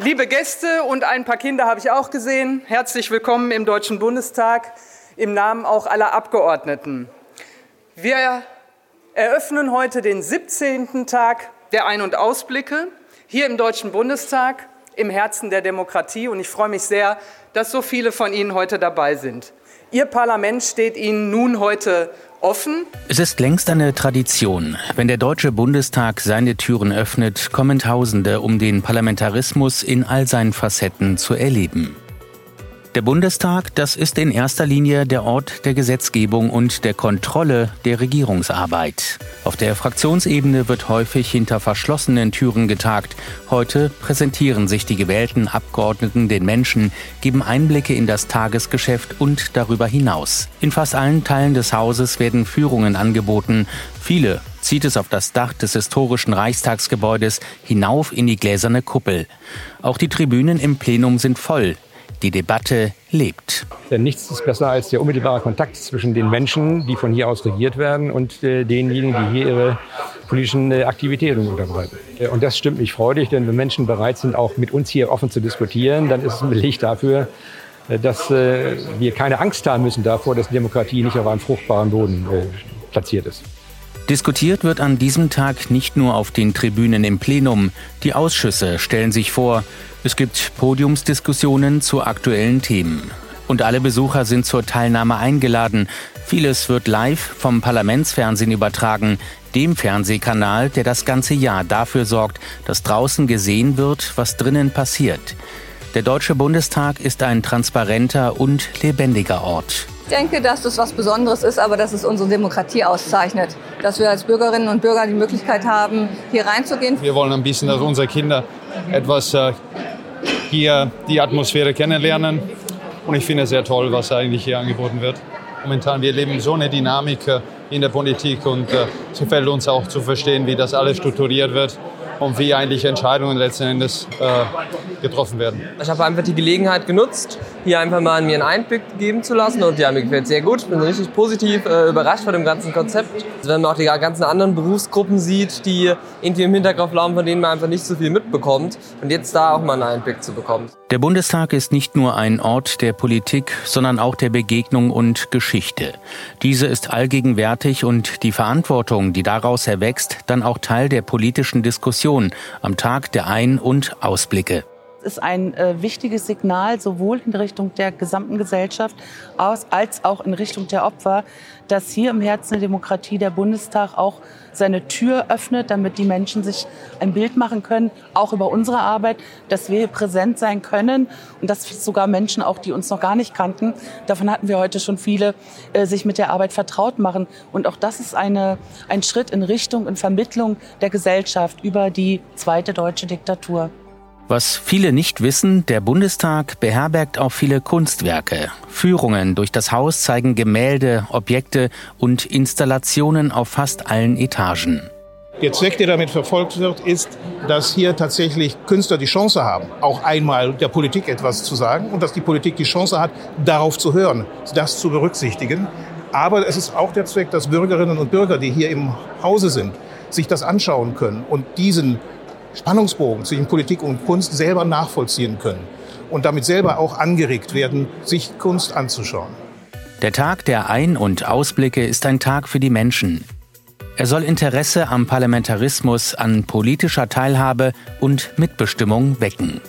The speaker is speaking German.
Liebe Gäste und ein paar Kinder habe ich auch gesehen. Herzlich willkommen im Deutschen Bundestag im Namen auch aller Abgeordneten. Wir eröffnen heute den 17. Tag der Ein- und Ausblicke hier im Deutschen Bundestag im Herzen der Demokratie und ich freue mich sehr, dass so viele von Ihnen heute dabei sind. Ihr Parlament steht Ihnen nun heute offen. Es ist längst eine Tradition. Wenn der Deutsche Bundestag seine Türen öffnet, kommen Tausende, um den Parlamentarismus in all seinen Facetten zu erleben. Der Bundestag, das ist in erster Linie der Ort der Gesetzgebung und der Kontrolle der Regierungsarbeit. Auf der Fraktionsebene wird häufig hinter verschlossenen Türen getagt. Heute präsentieren sich die gewählten Abgeordneten den Menschen, geben Einblicke in das Tagesgeschäft und darüber hinaus. In fast allen Teilen des Hauses werden Führungen angeboten. Viele zieht es auf das Dach des historischen Reichstagsgebäudes hinauf in die gläserne Kuppel. Auch die Tribünen im Plenum sind voll. Die Debatte lebt. Denn nichts ist besser als der unmittelbare Kontakt zwischen den Menschen, die von hier aus regiert werden, und äh, denjenigen, die hier ihre politischen äh, Aktivitäten unterbreiten. Äh, und das stimmt mich freudig, denn wenn Menschen bereit sind, auch mit uns hier offen zu diskutieren, dann ist es ein Beleg dafür, äh, dass wir keine Angst haben müssen davor, dass Demokratie nicht auf einem fruchtbaren Boden platziert ist. Diskutiert wird an diesem Tag nicht nur auf den Tribünen im Plenum. Die Ausschüsse stellen sich vor. Es gibt Podiumsdiskussionen zu aktuellen Themen. Und alle Besucher sind zur Teilnahme eingeladen. Vieles wird live vom Parlamentsfernsehen übertragen, dem Fernsehkanal, der das ganze Jahr dafür sorgt, dass draußen gesehen wird, was drinnen passiert. Der Deutsche Bundestag ist ein transparenter und lebendiger Ort. Ich denke, dass das was Besonderes ist, aber dass es unsere Demokratie auszeichnet. Dass wir als Bürgerinnen und Bürger die Möglichkeit haben, hier reinzugehen. Wir wollen ein bisschen, dass unsere Kinder etwas äh, hier die Atmosphäre kennenlernen. Und ich finde es sehr toll, was eigentlich hier angeboten wird. Momentan, wir leben so eine Dynamik äh, in der Politik und äh, es gefällt uns auch zu verstehen, wie das alles strukturiert wird und wie eigentlich Entscheidungen letzten Endes äh, getroffen werden. Ich habe einfach die Gelegenheit genutzt, hier einfach mal mir einen Einblick geben zu lassen und ja, mir gefällt sehr gut. Ich bin richtig positiv äh, überrascht von dem ganzen Konzept. Also wenn man auch die ganzen anderen Berufsgruppen sieht, die irgendwie im Hinterkopf laufen, von denen man einfach nicht so viel mitbekommt und jetzt da auch mal einen Einblick zu bekommen. Der Bundestag ist nicht nur ein Ort der Politik, sondern auch der Begegnung und Geschichte. Diese ist allgegenwärtig und die Verantwortung, die daraus erwächst, dann auch Teil der politischen Diskussion am Tag der Ein- und Ausblicke ist ein äh, wichtiges Signal sowohl in Richtung der gesamten Gesellschaft aus, als auch in Richtung der Opfer, dass hier im Herzen der Demokratie der Bundestag auch seine Tür öffnet, damit die Menschen sich ein Bild machen können, auch über unsere Arbeit, dass wir hier präsent sein können und dass sogar Menschen, auch die uns noch gar nicht kannten, davon hatten wir heute schon viele, äh, sich mit der Arbeit vertraut machen. Und auch das ist eine, ein Schritt in Richtung und Vermittlung der Gesellschaft über die zweite deutsche Diktatur. Was viele nicht wissen, der Bundestag beherbergt auch viele Kunstwerke. Führungen durch das Haus zeigen Gemälde, Objekte und Installationen auf fast allen Etagen. Der Zweck, der damit verfolgt wird, ist, dass hier tatsächlich Künstler die Chance haben, auch einmal der Politik etwas zu sagen und dass die Politik die Chance hat, darauf zu hören, das zu berücksichtigen. Aber es ist auch der Zweck, dass Bürgerinnen und Bürger, die hier im Hause sind, sich das anschauen können und diesen Spannungsbogen zwischen Politik und Kunst selber nachvollziehen können und damit selber auch angeregt werden, sich Kunst anzuschauen. Der Tag der Ein- und Ausblicke ist ein Tag für die Menschen. Er soll Interesse am Parlamentarismus, an politischer Teilhabe und Mitbestimmung wecken.